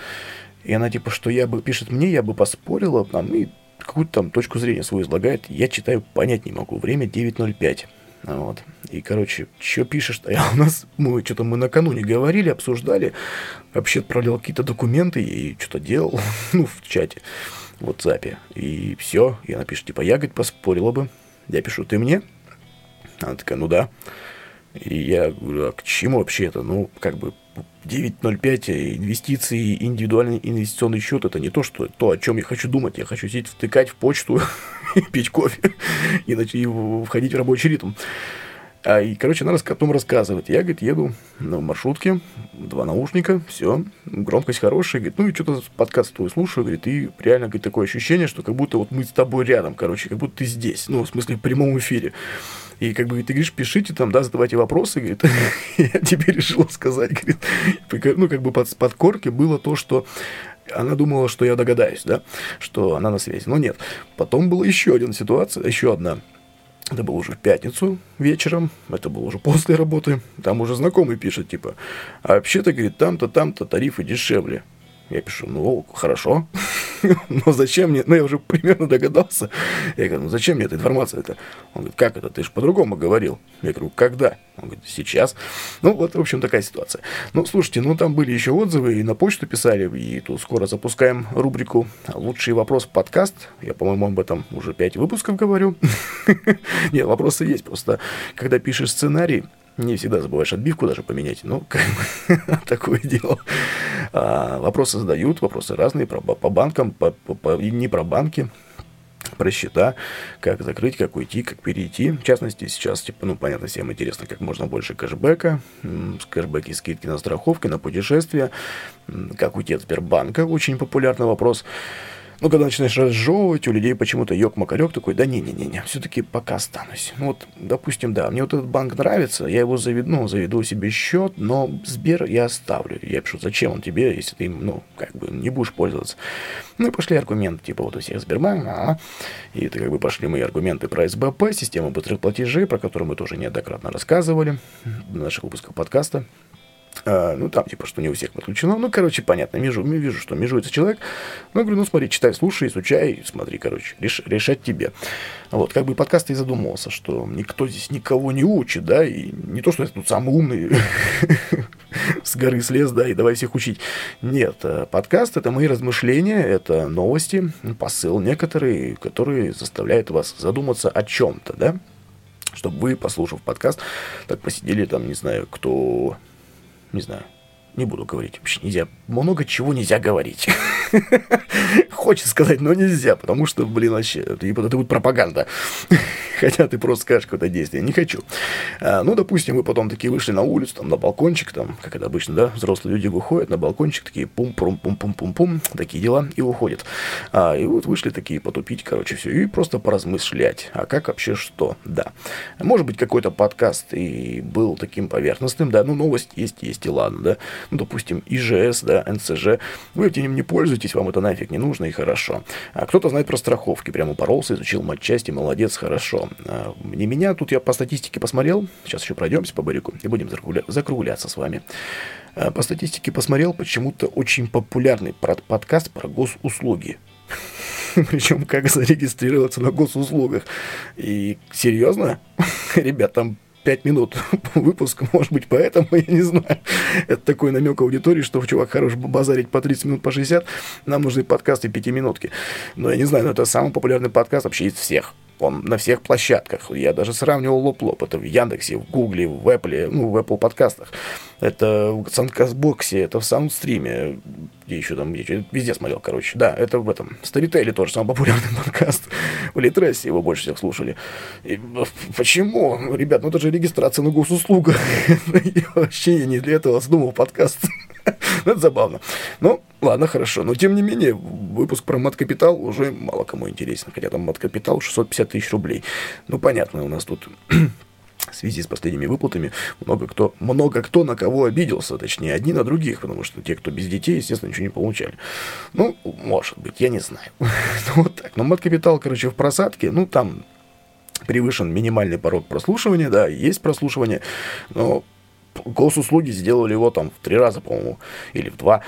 И она типа, что я бы, пишет мне, я бы поспорила, там, и какую-то там точку зрения свою излагает. Я читаю, понять не могу. Время 9.05. Вот. И, короче, что пишешь? А у нас, мы что-то мы накануне говорили, обсуждали, вообще отправлял какие-то документы и что-то делал, ну, в чате, в WhatsApp. И все, и она пишет, типа, я, говорит, поспорила бы. Я пишу, ты мне? Она такая, ну да. И я говорю, а к чему вообще это? Ну, как бы 9.05 инвестиции, индивидуальный инвестиционный счет это не то, что то, о чем я хочу думать. Я хочу сидеть, втыкать в почту, пить кофе и, и входить в рабочий ритм. А, и, короче, она потом рассказывает. Я, говорит, еду на маршрутке, два наушника, все, громкость хорошая. Говорит, ну и что-то подкаст твой слушаю, говорит, и реально, говорит, такое ощущение, что как будто вот мы с тобой рядом, короче, как будто ты здесь, ну, в смысле, в прямом эфире. И как бы ты говоришь, пишите там, да, задавайте вопросы, говорит, я тебе решила сказать, говорит, ну, как бы под, под корки было то, что она думала, что я догадаюсь, да, что она на связи. Но нет. Потом была еще одна ситуация, еще одна это было уже в пятницу вечером, это было уже после работы. Там уже знакомый пишет, типа, а вообще-то, говорит, там-то, там-то тарифы дешевле. Я пишу, ну, хорошо, но зачем мне, ну, я уже примерно догадался. Я говорю, ну, зачем мне эта информация-то? Он говорит, как это, ты же по-другому говорил. Я говорю, когда? Он говорит, сейчас. Ну, вот, в общем, такая ситуация. Ну, слушайте, ну, там были еще отзывы, и на почту писали, и тут скоро запускаем рубрику «Лучший вопрос подкаст». Я, по-моему, об этом уже пять выпусков говорю. Нет, вопросы есть, просто когда пишешь сценарий, не всегда забываешь отбивку даже поменять. Ну, как такое дело. А, вопросы задают, вопросы разные про, по банкам, по, по, по, не про банки про счета, как закрыть, как уйти, как перейти. В частности, сейчас, типа, ну, понятно, всем интересно, как можно больше кэшбэка, кэшбэки, скидки на страховки, на путешествия, как уйти от Сбербанка, очень популярный вопрос. Но когда начинаешь разжевывать, у людей почему-то ёк-макарёк такой, да не-не-не, все-таки пока останусь. Ну вот, допустим, да, мне вот этот банк нравится, я его заведу, ну, заведу себе счет, но Сбер я оставлю. Я пишу, зачем он тебе, если ты ну, как бы не будешь пользоваться. Ну и пошли аргументы, типа вот у всех Сбербанк, а, и это как бы пошли мои аргументы про СБП, систему быстрых платежей, про которую мы тоже неоднократно рассказывали в наших выпусках подкаста. А, ну, там, типа, что не у всех подключено. Ну, короче, понятно, межу, вижу, что межуется человек. Ну, говорю, ну, смотри, читай, слушай, изучай, смотри, короче, реш, решать тебе. Вот, как бы подкаст и задумывался, что никто здесь никого не учит, да, и не то, что я тут самый умный с горы слез, да, и давай всех учить. Нет, э, подкаст — это мои размышления, это новости, посыл некоторые, которые заставляют вас задуматься о чем-то, да, чтобы вы, послушав подкаст, так посидели там, не знаю, кто не знаю, не буду говорить. Вообще нельзя. Много чего нельзя говорить. Хочется сказать, но нельзя, потому что, блин, вообще, это, это будет пропаганда. Хотя ты просто скажешь какое-то действие. Не хочу. А, ну, допустим, вы потом такие вышли на улицу, там, на балкончик, там, как это обычно, да, взрослые люди выходят на балкончик, такие пум-пум-пум-пум-пум-пум, такие дела, и уходят. А, и вот вышли такие потупить, короче, все, и просто поразмышлять. А как вообще что? Да. Может быть, какой-то подкаст и был таким поверхностным, да, ну, новость есть, есть и ладно, да ну, допустим, ИЖС, да, НСЖ, вы этим не пользуетесь, вам это нафиг не нужно и хорошо. А кто-то знает про страховки, прямо упоролся, изучил матчасти, молодец, хорошо. А, не меня, тут я по статистике посмотрел, сейчас еще пройдемся по барику и будем закругляться с вами. А, по статистике посмотрел, почему-то очень популярный подкаст про госуслуги. Причем как зарегистрироваться на госуслугах. И серьезно? Ребят, там 5 минут выпуск, может быть, поэтому, я не знаю. Это такой намек аудитории, что чувак хорош базарить по 30 минут, по 60, нам нужны подкасты 5 минутки. Но я не знаю, но это самый популярный подкаст вообще из всех. Он на всех площадках. Я даже сравнивал лоп-лоп. Это в Яндексе, в Гугле, в Apple, ну, в Apple подкастах. Это в Санкасбоксе, это в Саундстриме. Где еще там, я везде смотрел, короче. Да, это в этом. Старителе тоже самый популярный подкаст. В Литресе его больше всех слушали. И, почему? Ребят, ну это же регистрация на госуслугах. Я вообще не для этого задумал подкаст. Это забавно. Ну, ладно, хорошо. Но, тем не менее, выпуск про мат-капитал уже мало кому интересен. Хотя там мат-капитал 650 тысяч рублей. Ну, понятно, у нас тут в связи с последними выплатами много кто, много кто на кого обиделся, точнее, одни на других, потому что те, кто без детей, естественно, ничего не получали. Ну, может быть, я не знаю. Ну, вот так. Но мат-капитал, короче, в просадке, ну, там превышен минимальный порог прослушивания, да, есть прослушивание, но госуслуги сделали его там в три раза, по-моему, или в два.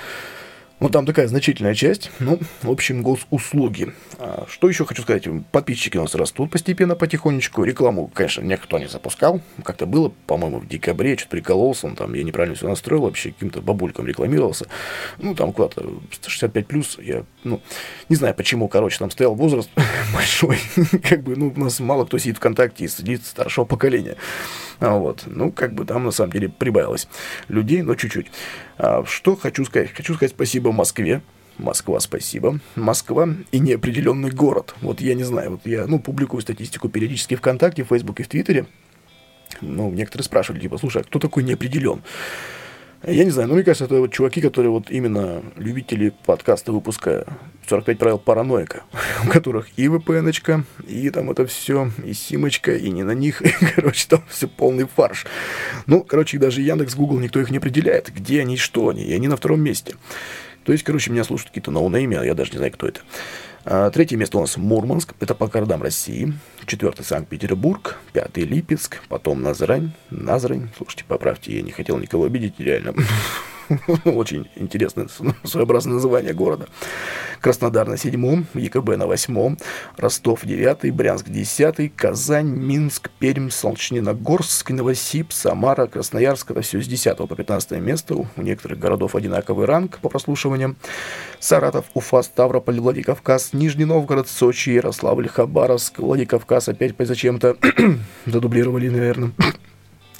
Ну, там такая значительная часть. Ну, в общем, госуслуги. А, что еще хочу сказать? Подписчики у нас растут постепенно, потихонечку. Рекламу, конечно, никто не запускал. Как-то было, по-моему, в декабре. Что-то прикололся. Он, там, я неправильно все настроил. Вообще каким-то бабульком рекламировался. Ну, там куда-то 165 плюс. Я, ну, не знаю почему, короче, там стоял возраст большой. как бы, ну, у нас мало кто сидит ВКонтакте и сидит старшего поколения. А, вот. Ну, как бы там, на самом деле, прибавилось людей, но чуть-чуть. А, что хочу сказать? Хочу сказать спасибо Москве. Москва, спасибо. Москва и неопределенный город. Вот я не знаю, вот я, ну, публикую статистику периодически ВКонтакте, в Фейсбуке, в Твиттере. Ну, некоторые спрашивали, типа, слушай, а кто такой неопределен? Я не знаю, но мне кажется, это вот чуваки, которые вот именно любители подкаста выпуска 45 правил параноика, у которых и VPN, и там это все, и симочка, и не на них, и, короче, там все полный фарш. Ну, короче, даже Яндекс, Google, никто их не определяет, где они, что они, и они на втором месте. То есть, короче, меня слушают какие-то ноунеймы, а я даже не знаю, кто это. А, третье место у нас Мурманск, это по городам России. Четвертый Санкт-Петербург, пятый Липецк, потом Назрань. Назрань, слушайте, поправьте, я не хотел никого обидеть, реально. Очень интересное своеобразное название города. Краснодар на седьмом, ЕКБ на восьмом, Ростов девятый, Брянск десятый, Казань, Минск, Пермь, Солнечногорск, Новосиб, Самара, Красноярск. Это все с 10 по 15 место. У некоторых городов одинаковый ранг по прослушиваниям. Саратов, Уфа, Ставрополь, Владикавказ, Нижний Новгород, Сочи, Ярославль, Хабаровск, Владикавказ опять зачем-то задублировали, наверное.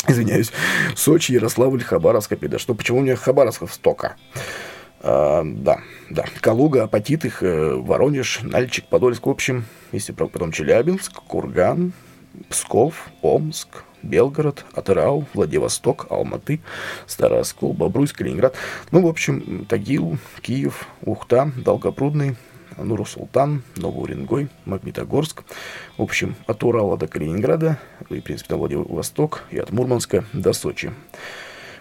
Извиняюсь. Сочи, Ярославль, Хабаровск, опять. Да что, почему у меня Хабаровсков стока? А, да, да. Калуга, Апатит, их, э, Воронеж, Нальчик, Подольск, в общем, если потом Челябинск, Курган, Псков, Омск, Белгород, Атырау, Владивосток, Алматы, Старый Оскол, Бобруйск, Калининград. Ну, в общем, Тагил, Киев, Ухта, Долгопрудный, Нуру-Султан, Новоуренгой, Магнитогорск. В общем, от Урала до Калининграда, и, в принципе, на Владивосток, и от Мурманска до Сочи.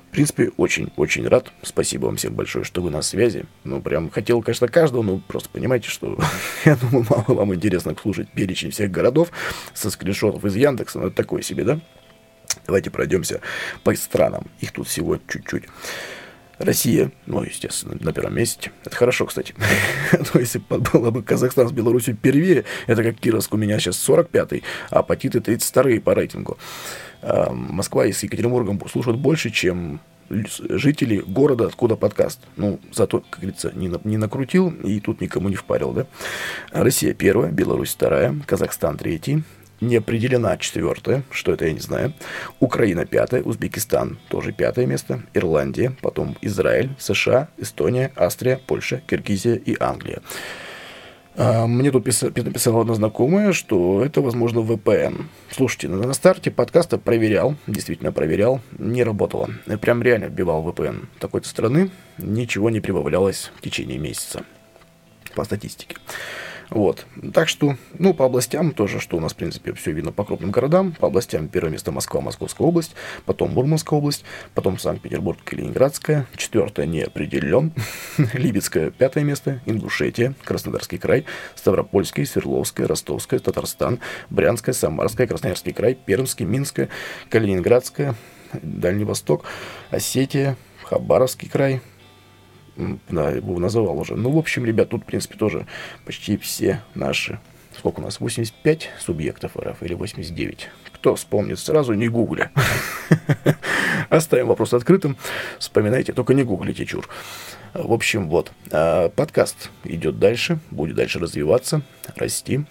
В принципе, очень-очень рад. Спасибо вам всем большое, что вы на связи. Ну, прям хотел, конечно, каждого, но просто понимаете, что я думаю, мало вам интересно слушать перечень всех городов со скриншотов из Яндекса. Ну, это такое себе, да? Давайте пройдемся по странам. Их тут всего чуть-чуть. Россия, ну, естественно, на первом месте. Это хорошо, кстати. То если было бы Казахстан с Беларусью первее, это как Кировск у меня сейчас 45-й, а Апатиты 32-й по рейтингу. А, Москва и с Екатеринбургом слушают больше, чем жители города, откуда подкаст. Ну, зато, как говорится, не, на, не накрутил и тут никому не впарил, да. Россия первая, Беларусь вторая, Казахстан третий, не определена четвертая, что это я не знаю. Украина пятая, Узбекистан тоже пятое место, Ирландия, потом Израиль, США, Эстония, Австрия, Польша, Киргизия и Англия. А, мне тут написала одна знакомая, что это, возможно, VPN. Слушайте, на старте подкаста проверял, действительно проверял, не работало. Я прям реально вбивал VPN такой-то страны, ничего не прибавлялось в течение месяца по статистике. Вот. Так что, ну, по областям тоже, что у нас, в принципе, все видно по крупным городам. По областям первое место Москва, Московская область, потом Мурманская область, потом Санкт-Петербург, Калининградская, четвертое не определен, Либецкое пятое место, Ингушетия, Краснодарский край, Ставропольский, Свердловская, Ростовская, Татарстан, Брянская, Самарская, Красноярский край, Пермский, Минская, Калининградская, Дальний Восток, Осетия, Хабаровский край, да, его называл уже. Ну, в общем, ребят, тут, в принципе, тоже почти все наши, сколько у нас, 85 субъектов РФ или 89. Кто вспомнит сразу, не гугля. Оставим вопрос открытым. Вспоминайте, только не гуглите, чур. В общем, вот. А, подкаст идет дальше, будет дальше развиваться, расти.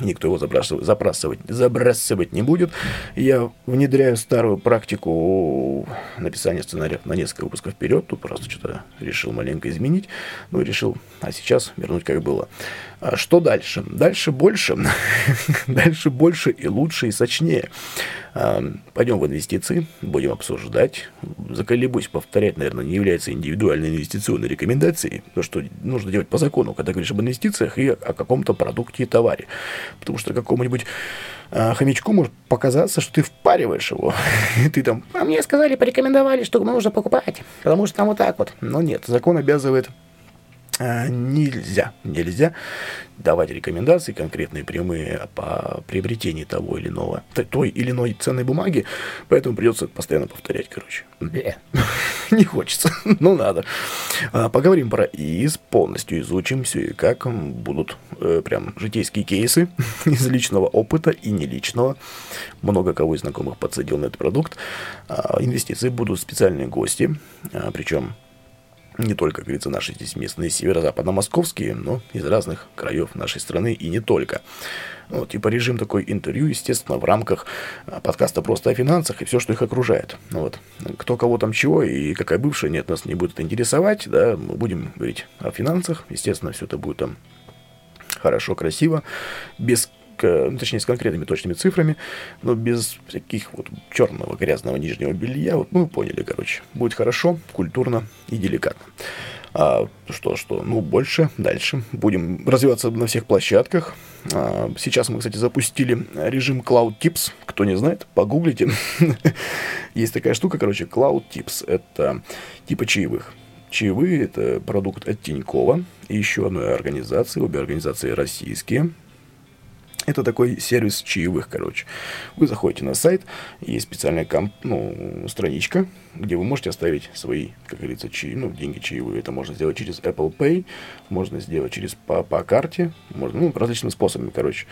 Никто его забрасывать, забрасывать, забрасывать не будет. Я внедряю старую практику написания сценариев на несколько выпусков вперед. Тут просто что-то решил маленько изменить. Ну, решил, а сейчас вернуть как было. А что дальше? Дальше больше. дальше больше и лучше и сочнее. Пойдем в инвестиции, будем обсуждать. Заколебусь повторять, наверное, не является индивидуальной инвестиционной рекомендацией, то, что нужно делать по закону, когда говоришь об инвестициях и о каком-то продукте и товаре. Потому что какому-нибудь а, хомячку может показаться, что ты впариваешь его. и ты там, а мне сказали, порекомендовали, что нужно покупать, потому что там вот так вот. Но нет, закон обязывает а, нельзя, нельзя давать рекомендации конкретные, прямые по приобретении того или иного, той или иной ценной бумаги, поэтому придется постоянно повторять, короче. Не хочется, но надо. А, поговорим про ИИС, полностью изучим все и как будут э, прям житейские кейсы из личного опыта и не личного. Много кого из знакомых подсадил на этот продукт. А, инвестиции будут специальные гости, причем не только, как говорится, наши здесь местные северо-западно-московские, но из разных краев нашей страны и не только. Вот, типа режим такой интервью, естественно, в рамках а, подкаста просто о финансах и все, что их окружает. Ну вот. Кто кого там чего и какая бывшая, нет, нас не будет это интересовать, да, мы будем говорить о финансах, естественно, все это будет там хорошо, красиво, без ну, точнее, с конкретными точными цифрами, но без всяких вот черного грязного нижнего белья. Вот, ну, поняли, короче. Будет хорошо, культурно и деликатно. А, что, что, ну, больше, дальше. Будем развиваться на всех площадках. А, сейчас мы, кстати, запустили режим Cloud Tips. Кто не знает, погуглите. Есть такая штука, короче, Cloud Tips. Это типа чаевых. Чаевые – это продукт от Тинькова и еще одной организации, обе организации российские, это такой сервис чаевых, короче. Вы заходите на сайт, есть специальная комп, ну, страничка, где вы можете оставить свои, как говорится, чаи, ну, деньги чаевые. Это можно сделать через Apple Pay, можно сделать через по, по карте, можно, ну, различными способами, короче.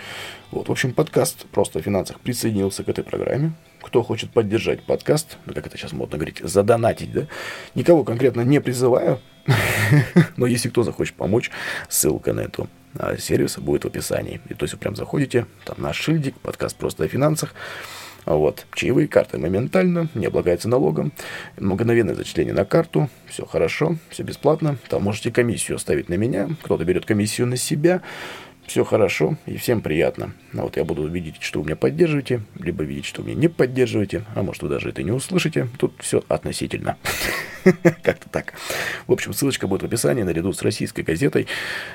Вот, в общем, подкаст просто о финансах присоединился к этой программе. Кто хочет поддержать подкаст, ну, как это сейчас модно говорить, задонатить, да, никого конкретно не призываю, но если кто захочет помочь, ссылка на эту сервиса будет в описании. И то есть вы прям заходите, там наш шильдик, подкаст просто о финансах, вот. Чаевые карты моментально, не облагается налогом. Мгновенное зачисление на карту. Все хорошо, все бесплатно. Там можете комиссию оставить на меня. Кто-то берет комиссию на себя все хорошо и всем приятно. А вот я буду видеть, что вы меня поддерживаете, либо видеть, что вы меня не поддерживаете, а может вы даже это не услышите. Тут все относительно. Как-то так. В общем, ссылочка будет в описании наряду с российской газетой,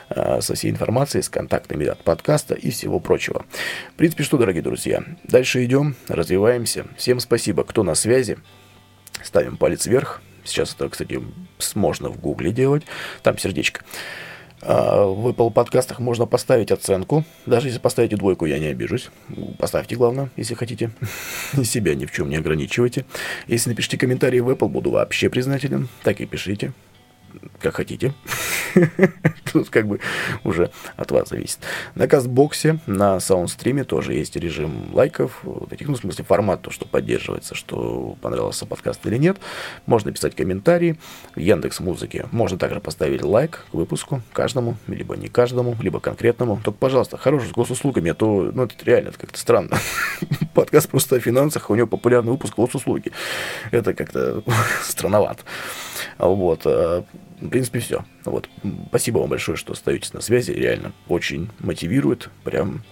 а, со всей информацией, с контактами от подкаста и всего прочего. В принципе, что, дорогие друзья, дальше идем, развиваемся. Всем спасибо, кто на связи. Ставим палец вверх. Сейчас это, кстати, можно в гугле делать. Там сердечко. А, в Apple подкастах можно поставить оценку. Даже если поставите двойку, я не обижусь. Поставьте, главное, если хотите. Себя ни в чем не ограничивайте. Если напишите комментарий в Apple, буду вообще признателен. Так и пишите как хотите. Тут как бы уже от вас зависит. На Кастбоксе, на саундстриме тоже есть режим лайков, вот этих, ну, в смысле, формат, то, что поддерживается, что понравился подкаст или нет. Можно писать комментарии. В Яндекс Музыке можно также поставить лайк к выпуску каждому, либо не каждому, либо конкретному. Только, пожалуйста, хороший с госуслугами, а то, ну, это реально это как-то странно. Подкаст просто о финансах, у него популярный выпуск госуслуги. Это как-то странновато. Вот. В принципе, все. Вот. Спасибо вам большое, что остаетесь на связи. Реально очень мотивирует. Прям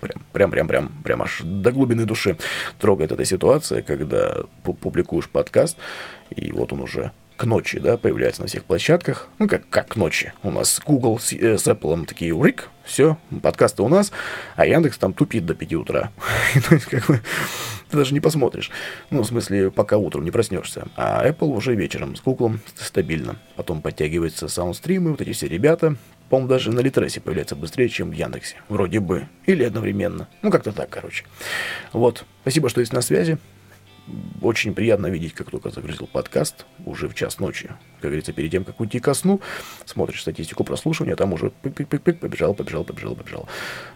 прям, прям, прям, прям, прям аж до глубины души трогает эта ситуация, когда публикуешь подкаст, и вот он уже к ночи, да, появляется на всех площадках. Ну, как, как к ночи. У нас Google с, э, с Apple такие, рик, все, подкасты у нас, а Яндекс там тупит до 5 утра. То есть, как бы, ты даже не посмотришь. Ну, в смысле, пока утром не проснешься. А Apple уже вечером с Google стабильно. Потом подтягиваются саундстримы, вот эти все ребята. По-моему, даже на Литресе появляется быстрее, чем в Яндексе. Вроде бы. Или одновременно. Ну, как-то так, короче. Вот. Спасибо, что есть на связи. Очень приятно видеть, как только загрузил подкаст, уже в час ночи. Как говорится, перед тем, как уйти ко сну, смотришь статистику прослушивания, там уже пик-пик-пик-пик, побежал, побежал, побежал, побежал.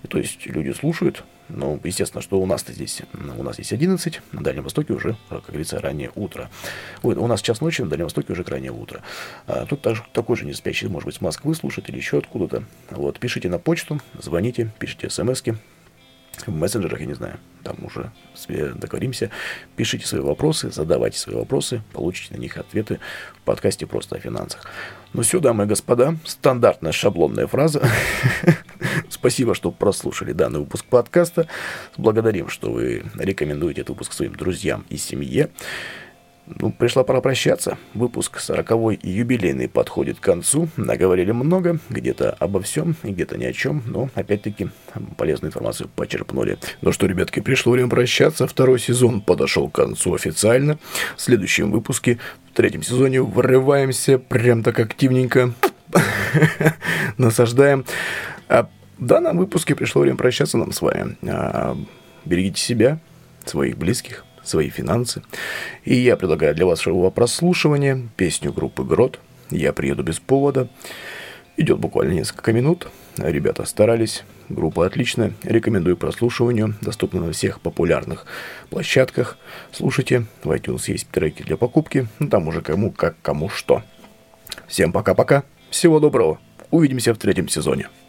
То есть люди слушают, но, естественно, что у нас-то здесь, у нас здесь 11, на Дальнем Востоке уже, как говорится, раннее утро. Ой, у нас час ночи, на Дальнем Востоке уже раннее утро. А тут также, такой же не спящий, может быть, с Москвы слушает или еще откуда-то. Вот, пишите на почту, звоните, пишите смски, в мессенджерах, я не знаю, там уже договоримся. Пишите свои вопросы, задавайте свои вопросы, получите на них ответы в подкасте «Просто о финансах». Ну все, дамы и господа, стандартная шаблонная фраза. Спасибо, что прослушали данный выпуск подкаста. Благодарим, что вы рекомендуете этот выпуск своим друзьям и семье. Ну, пришла пора прощаться. Выпуск 40 и юбилейный подходит к концу. Наговорили много, где-то обо всем где-то ни о чем, но, опять-таки, полезную информацию почерпнули. Ну что, ребятки, пришло время прощаться. Второй сезон подошел к концу официально. В следующем выпуске, в третьем сезоне, врываемся прям так активненько. Насаждаем. А в данном выпуске пришло время прощаться нам с вами. А, берегите себя, своих близких, свои финансы. И я предлагаю для вашего прослушивания песню группы Грот «Я приеду без повода». Идет буквально несколько минут. Ребята старались, группа отличная. Рекомендую прослушиванию. Доступна на всех популярных площадках. Слушайте, в iTunes есть треки для покупки. Ну, там уже кому как, кому что. Всем пока-пока. Всего доброго. Увидимся в третьем сезоне.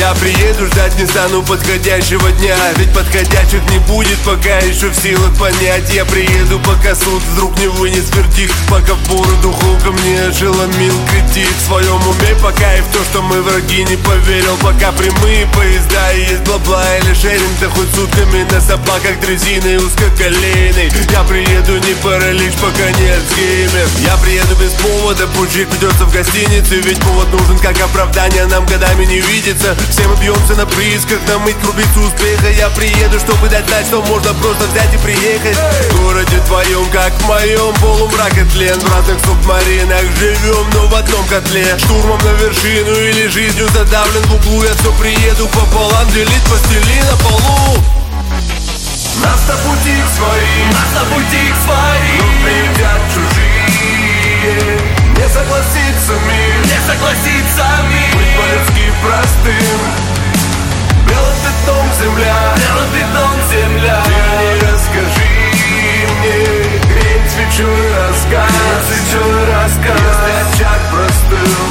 Я приеду, ждать не стану подходящего дня. Ведь подходящих не будет, пока еще в силах понять. Я приеду, пока суд вдруг не вынес вердикт. Пока в бороду ко мне ошеломил критик В своем уме пока и в то, что мы враги не поверил. Пока прямые поезда и есть бла-бла или шеринг Да хоть сутками на собаках дрезиной узкоколейной. Я приеду, не паралич, пока нет схемер Я приеду без повода, пусть придется в гостинице. Ведь повод нужен как оправдание, нам годами не видится все мы бьемся на приисках, намыть крупицу успеха. Я приеду, чтобы дать знать, что можно просто взять и приехать. В городе твоем, как в моем, полумрак и тлен. В разных субмаринах живем, но в одном котле. Штурмом на вершину или жизнью задавлен в углу. Я все приеду пополам, делить постели на полу. Нас на пути к своим, нас на пути к своим. Но приедят чужие Не согласится мир, не согласится мир Простым. Белым пятном земля, белым пятном земля. Ты не расскажи мне Грень свечой рассказ, свечой рассказ Если очаг простыл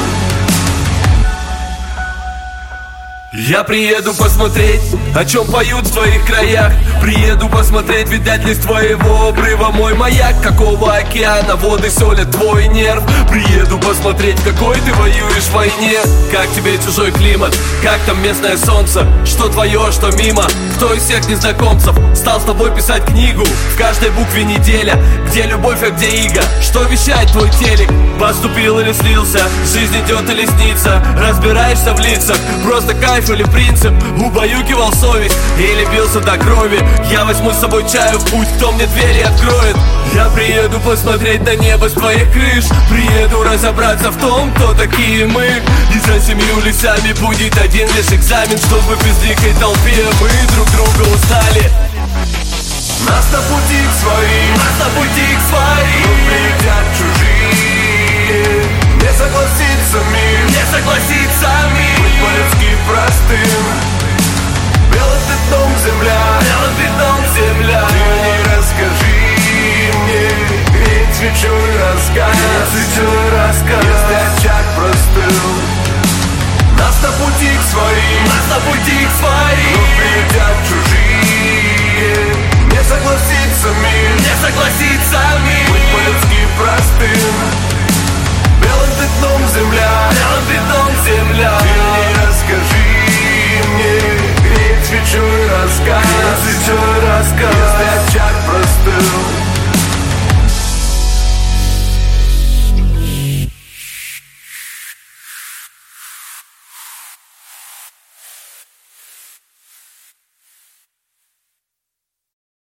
Я приеду посмотреть, о чем поют в твоих краях. Приеду посмотреть, видать ли твоего обрыва. Мой маяк Какого океана? Воды солят твой нерв. Приеду посмотреть, какой ты воюешь в войне. Как тебе чужой климат, как там местное солнце? Что твое, что мимо, кто из всех незнакомцев Стал с тобой писать книгу, в каждой букве неделя. Где любовь, а где иго, что вещает твой телек? Поступил или слился, жизнь идет или снится? Разбираешься в лицах, просто кайф кайф или принцип? Убаюкивал совесть или бился до крови? Я возьму с собой чаю в путь, кто мне двери откроет. Я приеду посмотреть на небо с твоих крыш. Приеду разобраться в том, кто такие мы. И за семью лесами будет один лишь экзамен Чтобы в безликой толпе мы друг друга узнали. Нас на пути к своим, нас на пути к своим. Приедят чужие? Не согласится мир, не согласится мир. Быть по-людски простым. Белый ты дом, земля, белый ты дом, земля. Ты не расскажи мне, ведь свечой раскаясь Свечой раскаясь, если очаг простыл Нас на пути к своим, нас на пути к своим. Но прилетят чужие, не согласится мир. Не согласится мир, быть по-людски простым. Белым ты земля, белым ты земля. Ты мне расскажи чуй рассказ, чуй рассказ Если очаг простыл.